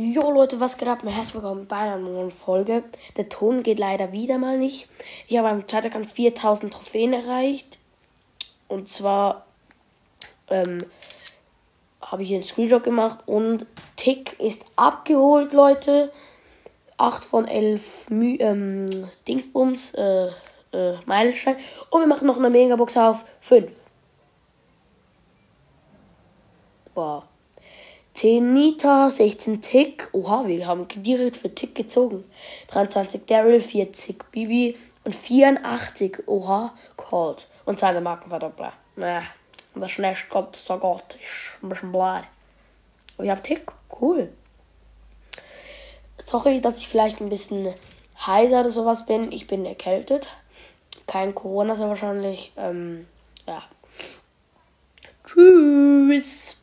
Jo Leute, was geht ab? Herzlich willkommen bei einer neuen Folge. Der Ton geht leider wieder mal nicht. Ich habe am Zeitagang 4000 Trophäen erreicht. Und zwar ähm, habe ich einen Screenshot gemacht und Tick ist abgeholt, Leute. 8 von 11 Mü ähm, Dingsbums, äh, äh, Meilenstein. Und wir machen noch eine Megabox auf 5. Boah. 10 Nita, 16 Tick. Oha, wir haben direkt für Tick gezogen. 23 Daryl, 40 Bibi und 84. Oha, Cold. Und seine Markenverdoppler. Naja, das ist ganz so gut. Ist ein bisschen blöd. Aber ich habe Tick. Cool. Sorry, dass ich vielleicht ein bisschen heiser oder sowas bin. Ich bin erkältet. Kein Corona sehr wahrscheinlich. Ähm, ja. Tschüss.